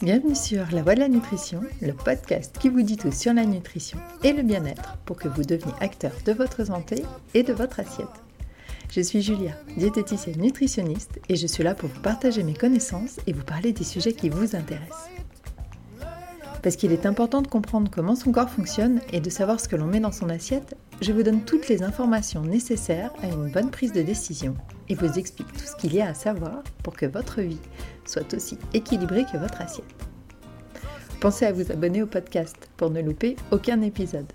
Bienvenue sur La Voix de la Nutrition, le podcast qui vous dit tout sur la nutrition et le bien-être pour que vous deveniez acteur de votre santé et de votre assiette. Je suis Julia, diététicienne nutritionniste et je suis là pour vous partager mes connaissances et vous parler des sujets qui vous intéressent. Parce qu'il est important de comprendre comment son corps fonctionne et de savoir ce que l'on met dans son assiette, je vous donne toutes les informations nécessaires à une bonne prise de décision et vous explique tout ce qu'il y a à savoir pour que votre vie soit aussi équilibrée que votre assiette. Pensez à vous abonner au podcast pour ne louper aucun épisode.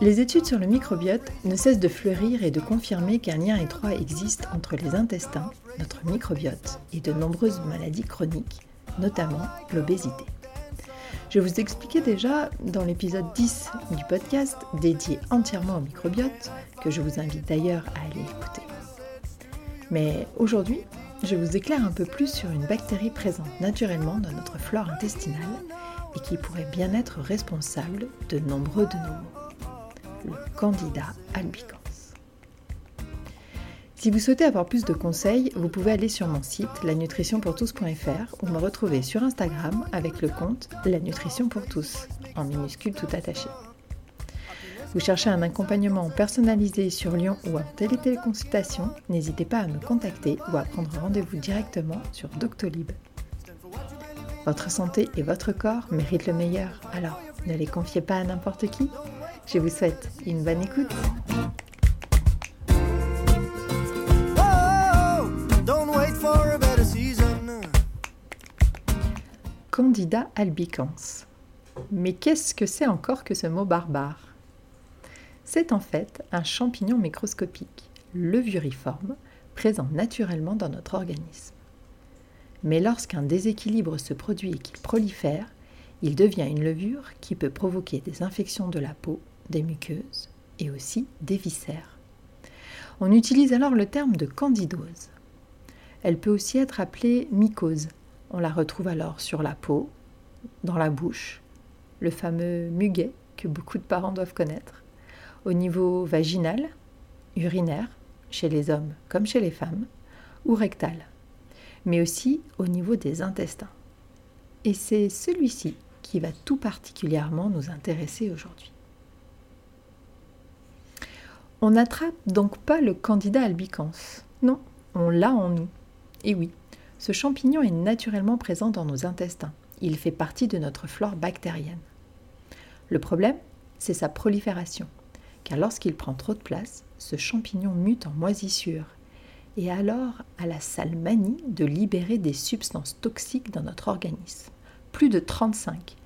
Les études sur le microbiote ne cessent de fleurir et de confirmer qu'un lien étroit existe entre les intestins, notre microbiote, et de nombreuses maladies chroniques, notamment l'obésité. Je vous expliquais déjà dans l'épisode 10 du podcast dédié entièrement au microbiote, que je vous invite d'ailleurs à aller écouter. Mais aujourd'hui, je vous éclaire un peu plus sur une bactérie présente naturellement dans notre flore intestinale et qui pourrait bien être responsable de nombreux de nos maux. Le Candida albicans. Si vous souhaitez avoir plus de conseils, vous pouvez aller sur mon site lanutritionpourtous.fr ou me retrouver sur Instagram avec le compte La Nutrition pour tous, en minuscule tout attaché. Vous cherchez un accompagnement personnalisé sur Lyon ou en téléconsultation, n'hésitez pas à me contacter ou à prendre rendez-vous directement sur Doctolib. Votre santé et votre corps méritent le meilleur, alors ne les confiez pas à n'importe qui. Je vous souhaite une bonne écoute. Candida albicans. Mais qu'est-ce que c'est encore que ce mot barbare? C'est en fait un champignon microscopique, levuriforme, présent naturellement dans notre organisme. Mais lorsqu'un déséquilibre se produit et qu'il prolifère, il devient une levure qui peut provoquer des infections de la peau, des muqueuses et aussi des viscères. On utilise alors le terme de candidose. Elle peut aussi être appelée mycose, on la retrouve alors sur la peau, dans la bouche, le fameux muguet que beaucoup de parents doivent connaître, au niveau vaginal, urinaire, chez les hommes comme chez les femmes, ou rectal, mais aussi au niveau des intestins. Et c'est celui-ci qui va tout particulièrement nous intéresser aujourd'hui. On n'attrape donc pas le candida albicans. Non, on l'a en nous. Et oui, ce champignon est naturellement présent dans nos intestins. Il fait partie de notre flore bactérienne. Le problème, c'est sa prolifération, car lorsqu'il prend trop de place, ce champignon mute en moisissure. Et alors à la sale manie de libérer des substances toxiques dans notre organisme, plus de 35,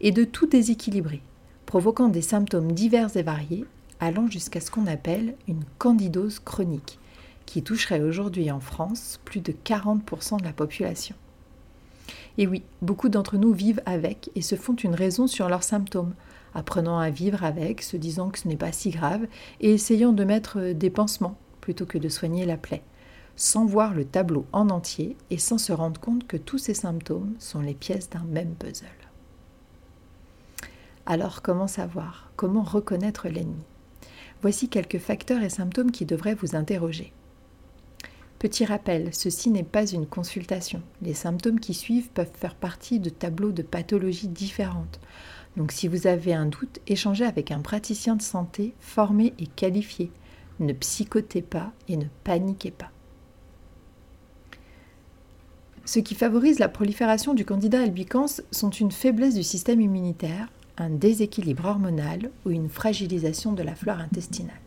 et de tout déséquilibrer, provoquant des symptômes divers et variés, allant jusqu'à ce qu'on appelle une candidose chronique, qui toucherait aujourd'hui en France plus de 40% de la population. Et oui, beaucoup d'entre nous vivent avec et se font une raison sur leurs symptômes, apprenant à vivre avec, se disant que ce n'est pas si grave, et essayant de mettre des pansements plutôt que de soigner la plaie, sans voir le tableau en entier et sans se rendre compte que tous ces symptômes sont les pièces d'un même puzzle. Alors comment savoir? Comment reconnaître l'ennemi? Voici quelques facteurs et symptômes qui devraient vous interroger. Petit rappel, ceci n'est pas une consultation. Les symptômes qui suivent peuvent faire partie de tableaux de pathologies différentes. Donc si vous avez un doute, échangez avec un praticien de santé formé et qualifié. Ne psychotez pas et ne paniquez pas. Ce qui favorise la prolifération du candidat albicans sont une faiblesse du système immunitaire, un déséquilibre hormonal ou une fragilisation de la flore intestinale.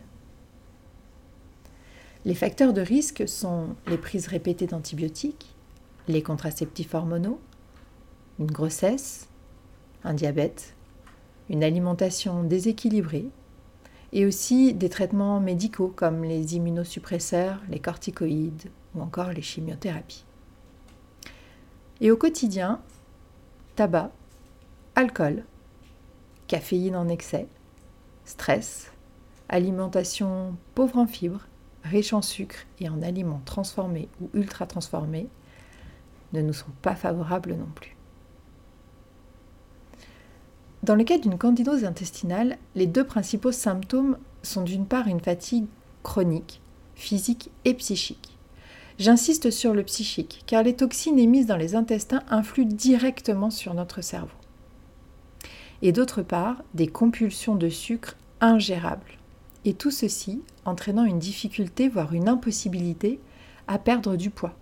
Les facteurs de risque sont les prises répétées d'antibiotiques, les contraceptifs hormonaux, une grossesse, un diabète, une alimentation déséquilibrée et aussi des traitements médicaux comme les immunosuppresseurs, les corticoïdes ou encore les chimiothérapies. Et au quotidien, tabac, alcool, caféine en excès, stress, alimentation pauvre en fibres, riches en sucre et en aliments transformés ou ultra transformés ne nous sont pas favorables non plus. Dans le cas d'une candidose intestinale, les deux principaux symptômes sont d'une part une fatigue chronique, physique et psychique. J'insiste sur le psychique, car les toxines émises dans les intestins influent directement sur notre cerveau. Et d'autre part, des compulsions de sucre ingérables. Et tout ceci entraînant une difficulté, voire une impossibilité, à perdre du poids.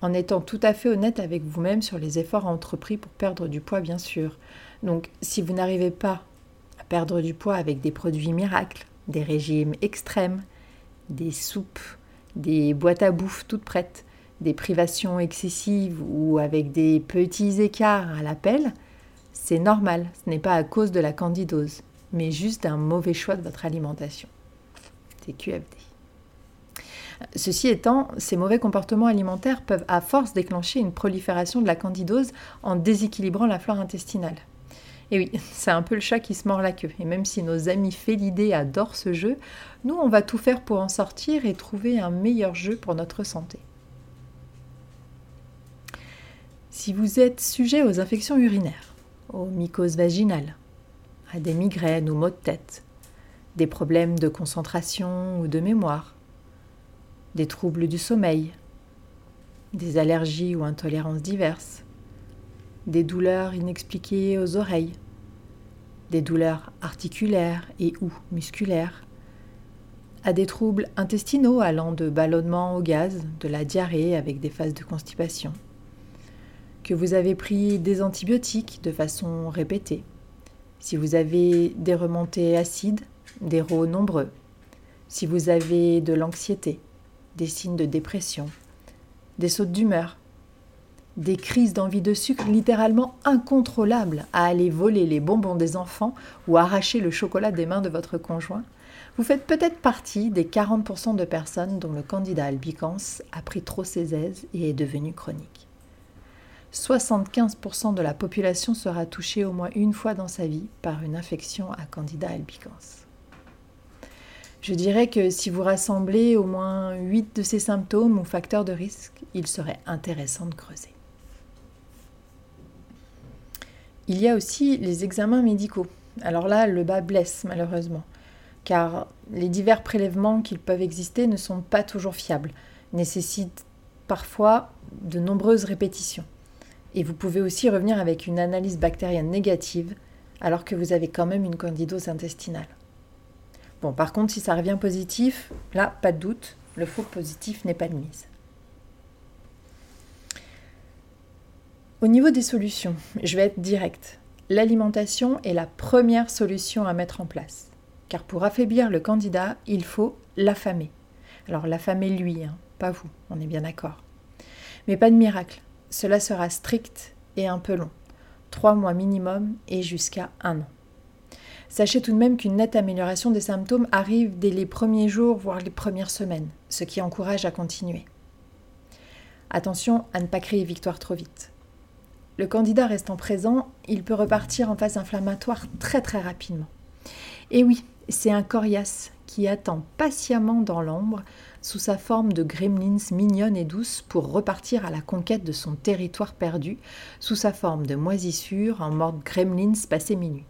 En étant tout à fait honnête avec vous-même sur les efforts entrepris pour perdre du poids, bien sûr. Donc, si vous n'arrivez pas à perdre du poids avec des produits miracles, des régimes extrêmes, des soupes, des boîtes à bouffe toutes prêtes, des privations excessives ou avec des petits écarts à l'appel, c'est normal, ce n'est pas à cause de la candidose, mais juste d'un mauvais choix de votre alimentation. C'est QFD. Ceci étant, ces mauvais comportements alimentaires peuvent à force déclencher une prolifération de la candidose en déséquilibrant la flore intestinale. Et oui, c'est un peu le chat qui se mord la queue. Et même si nos amis félidés adorent ce jeu, nous, on va tout faire pour en sortir et trouver un meilleur jeu pour notre santé. Si vous êtes sujet aux infections urinaires, aux mycoses vaginales, à des migraines ou maux de tête, des problèmes de concentration ou de mémoire, des troubles du sommeil, des allergies ou intolérances diverses, des douleurs inexpliquées aux oreilles, des douleurs articulaires et ou musculaires, à des troubles intestinaux allant de ballonnement au gaz, de la diarrhée avec des phases de constipation, que vous avez pris des antibiotiques de façon répétée, si vous avez des remontées acides, des rots nombreux, si vous avez de l'anxiété, des signes de dépression, des sautes d'humeur, des crises d'envie de sucre littéralement incontrôlables à aller voler les bonbons des enfants ou arracher le chocolat des mains de votre conjoint, vous faites peut-être partie des 40% de personnes dont le candidat albicans a pris trop ses aises et est devenu chronique. 75% de la population sera touchée au moins une fois dans sa vie par une infection à Candida albicans. Je dirais que si vous rassemblez au moins 8 de ces symptômes ou facteurs de risque, il serait intéressant de creuser. Il y a aussi les examens médicaux. Alors là, le bas blesse malheureusement, car les divers prélèvements qui peuvent exister ne sont pas toujours fiables, nécessitent parfois de nombreuses répétitions. Et vous pouvez aussi revenir avec une analyse bactérienne négative alors que vous avez quand même une candidose intestinale. Bon, par contre, si ça revient positif, là, pas de doute, le faux positif n'est pas de mise. Au niveau des solutions, je vais être directe. L'alimentation est la première solution à mettre en place. Car pour affaiblir le candidat, il faut l'affamer. Alors l'affamer lui, hein, pas vous, on est bien d'accord. Mais pas de miracle. Cela sera strict et un peu long, trois mois minimum et jusqu'à un an. Sachez tout de même qu'une nette amélioration des symptômes arrive dès les premiers jours, voire les premières semaines, ce qui encourage à continuer. Attention à ne pas créer victoire trop vite. Le candidat restant présent, il peut repartir en phase inflammatoire très très rapidement. Et oui, c'est un coriace qui attend patiemment dans l'ombre sous sa forme de gremlins mignonne et douce pour repartir à la conquête de son territoire perdu, sous sa forme de moisissure en mode gremlins passé minuit.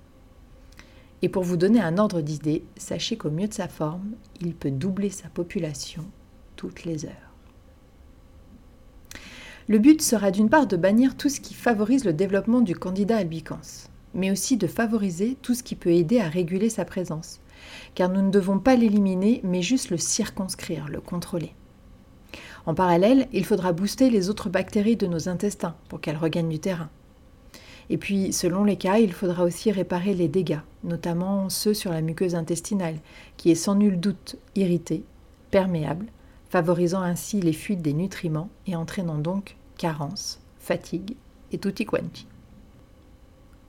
Et pour vous donner un ordre d'idée, sachez qu'au mieux de sa forme, il peut doubler sa population toutes les heures. Le but sera d'une part de bannir tout ce qui favorise le développement du candidat albicans, mais aussi de favoriser tout ce qui peut aider à réguler sa présence, car nous ne devons pas l'éliminer, mais juste le circonscrire, le contrôler. En parallèle, il faudra booster les autres bactéries de nos intestins pour qu'elles regagnent du terrain. Et puis, selon les cas, il faudra aussi réparer les dégâts, notamment ceux sur la muqueuse intestinale, qui est sans nul doute irritée, perméable, favorisant ainsi les fuites des nutriments et entraînant donc carence, fatigue et tutti quanti.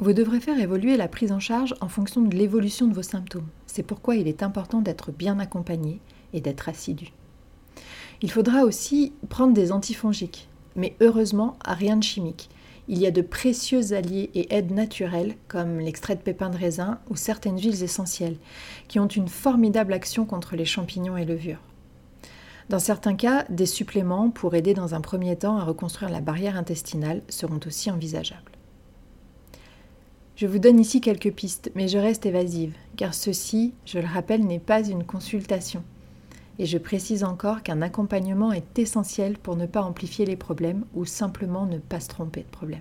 Vous devrez faire évoluer la prise en charge en fonction de l'évolution de vos symptômes. C'est pourquoi il est important d'être bien accompagné et d'être assidu. Il faudra aussi prendre des antifongiques, mais heureusement, rien de chimique. Il y a de précieux alliés et aides naturelles comme l'extrait de pépins de raisin ou certaines huiles essentielles qui ont une formidable action contre les champignons et levures. Dans certains cas, des suppléments pour aider dans un premier temps à reconstruire la barrière intestinale seront aussi envisageables. Je vous donne ici quelques pistes, mais je reste évasive, car ceci, je le rappelle, n'est pas une consultation. Et je précise encore qu'un accompagnement est essentiel pour ne pas amplifier les problèmes ou simplement ne pas se tromper de problème.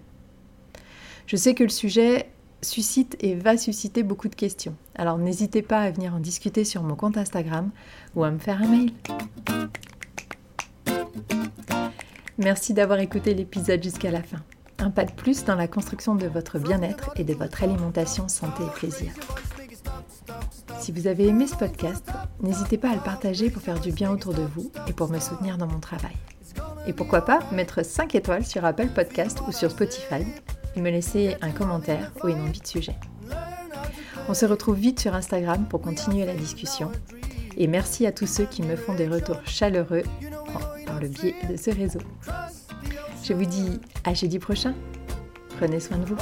Je sais que le sujet suscite et va susciter beaucoup de questions. Alors n'hésitez pas à venir en discuter sur mon compte Instagram ou à me faire un mail. Merci d'avoir écouté l'épisode jusqu'à la fin. Un pas de plus dans la construction de votre bien-être et de votre alimentation santé et plaisir. Si vous avez aimé ce podcast, n'hésitez pas à le partager pour faire du bien autour de vous et pour me soutenir dans mon travail. Et pourquoi pas mettre 5 étoiles sur Apple Podcast ou sur Spotify et me laisser un commentaire ou une envie de sujet. On se retrouve vite sur Instagram pour continuer la discussion. Et merci à tous ceux qui me font des retours chaleureux par le biais de ce réseau. Je vous dis à jeudi prochain. Prenez soin de vous.